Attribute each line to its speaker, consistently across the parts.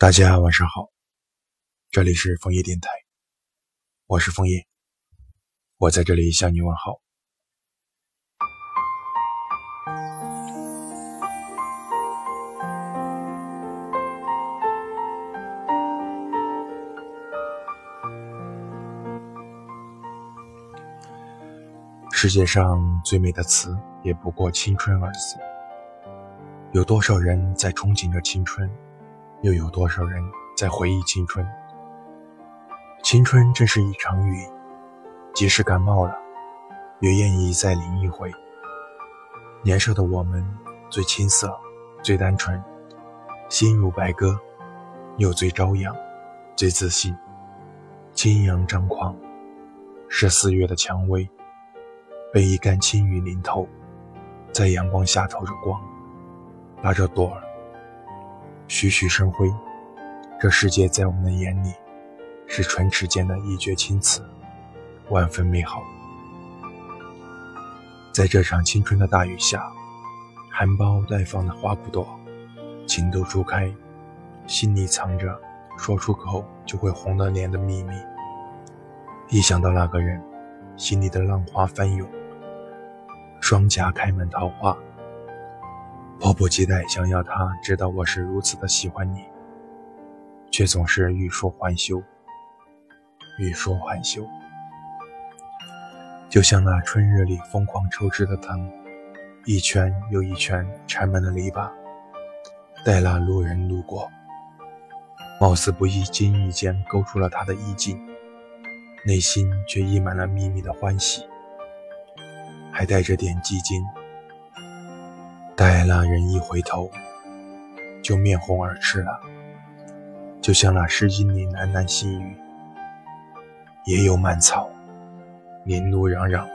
Speaker 1: 大家晚上好，这里是枫叶电台，我是枫叶，我在这里向你问好。世界上最美的词，也不过“青春”二字。有多少人在憧憬着青春？又有多少人在回忆青春？青春真是一场雨，即使感冒了，也愿意再淋一回。年少的我们，最青涩，最单纯，心如白鸽，又最朝阳，最自信。轻扬张狂，是四月的蔷薇，被一竿轻雨淋透，在阳光下透着光，拉着朵儿。栩栩生辉，这世界在我们的眼里，是唇齿间的一绝青瓷，万分美好。在这场青春的大雨下，含苞待放的花骨朵，情窦初开，心里藏着说出口就会红了脸的秘密。一想到那个人，心里的浪花翻涌，双颊开满桃花。迫不及待想要他知道我是如此的喜欢你，却总是欲说还休，欲说还休。就像那春日里疯狂抽枝的藤，一圈又一圈缠满了篱笆，待那路人路过，貌似不易经意间勾出了他的意境，内心却溢满了秘密的欢喜，还带着点寂静。待那人一回头，就面红耳赤了，就像那诗经里喃喃细语：“野有蔓草，林路攘攘，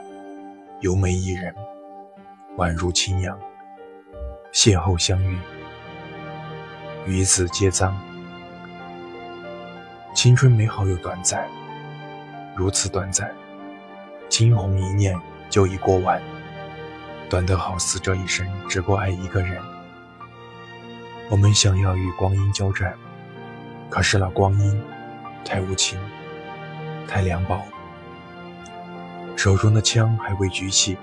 Speaker 1: 犹美一人，宛如清阳。邂逅相遇，与子皆脏。青春美好又短暂，如此短暂，惊鸿一念就已过完。”短得好似这一生只够爱一个人。我们想要与光阴交战，可是那光阴太无情，太凉薄。手中的枪还未举起，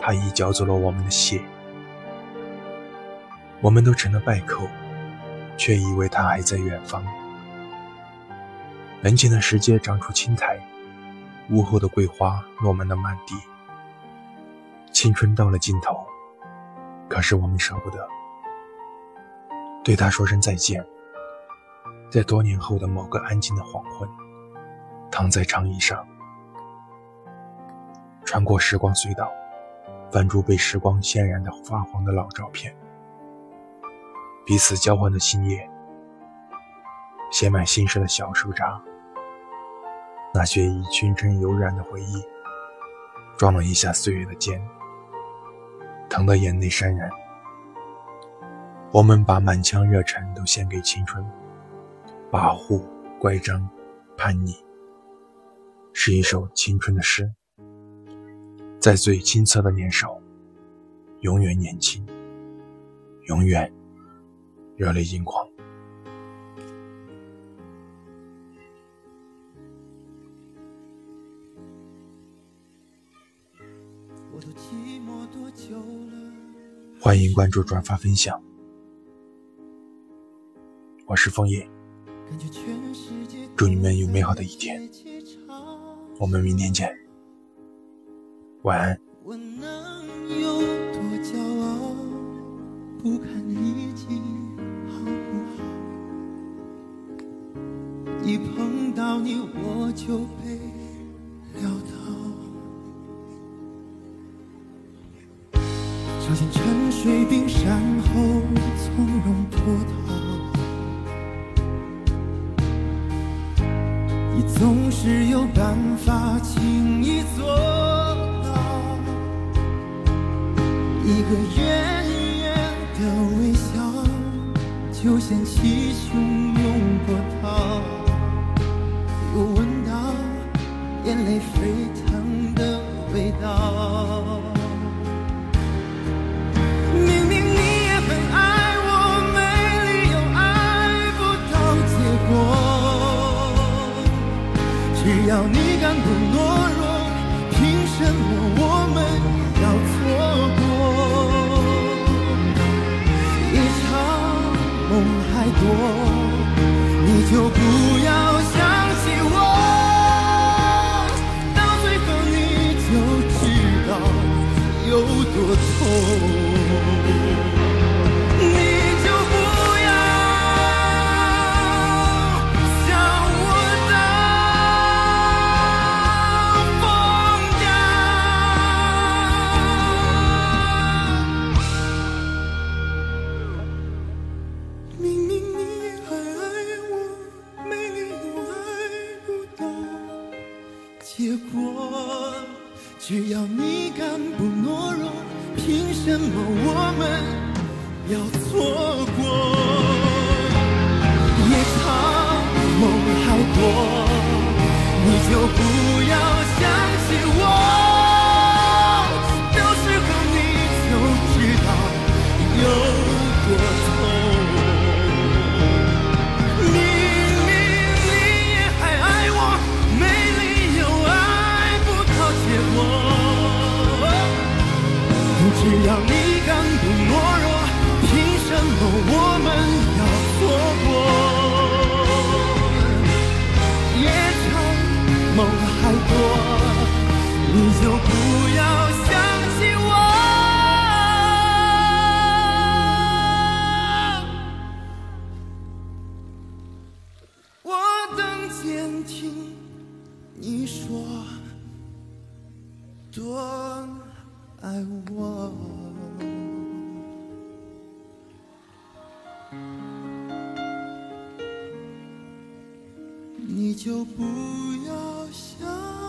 Speaker 1: 他已缴走了我们的血。我们都成了败寇，却以为他还在远方。门前的石阶长出青苔，屋后的桂花落满了满地。青春到了尽头，可是我们舍不得对他说声再见。在多年后的某个安静的黄昏，躺在长椅上，穿过时光隧道，翻出被时光渲染的发黄的老照片，彼此交换的信页，写满心事的小书札，那些以青春柔软的回忆，撞了一下岁月的肩。疼的眼泪潸然，我们把满腔热忱都献给青春，跋扈、乖张、叛逆，是一首青春的诗，在最青涩的年少，永远年轻，永远热泪盈眶。欢迎关注、转发、分享。我是枫叶，祝你们有美好的一天。我们明天见，晚安。一碰到你，我就被小心沉。睡冰山后，从容脱逃。你总是有办法轻易做到，一个远远的微笑，就掀起汹
Speaker 2: 要你敢不懦弱，凭什么我们要错过？一场梦还多，你就不要想起我，到最后你就知道有多痛。只要你敢不懦弱，凭什么我们要错过？夜长梦还多，你就不要梦还多，你就不要想起我。我等监听你说多。爱我，你就不要想。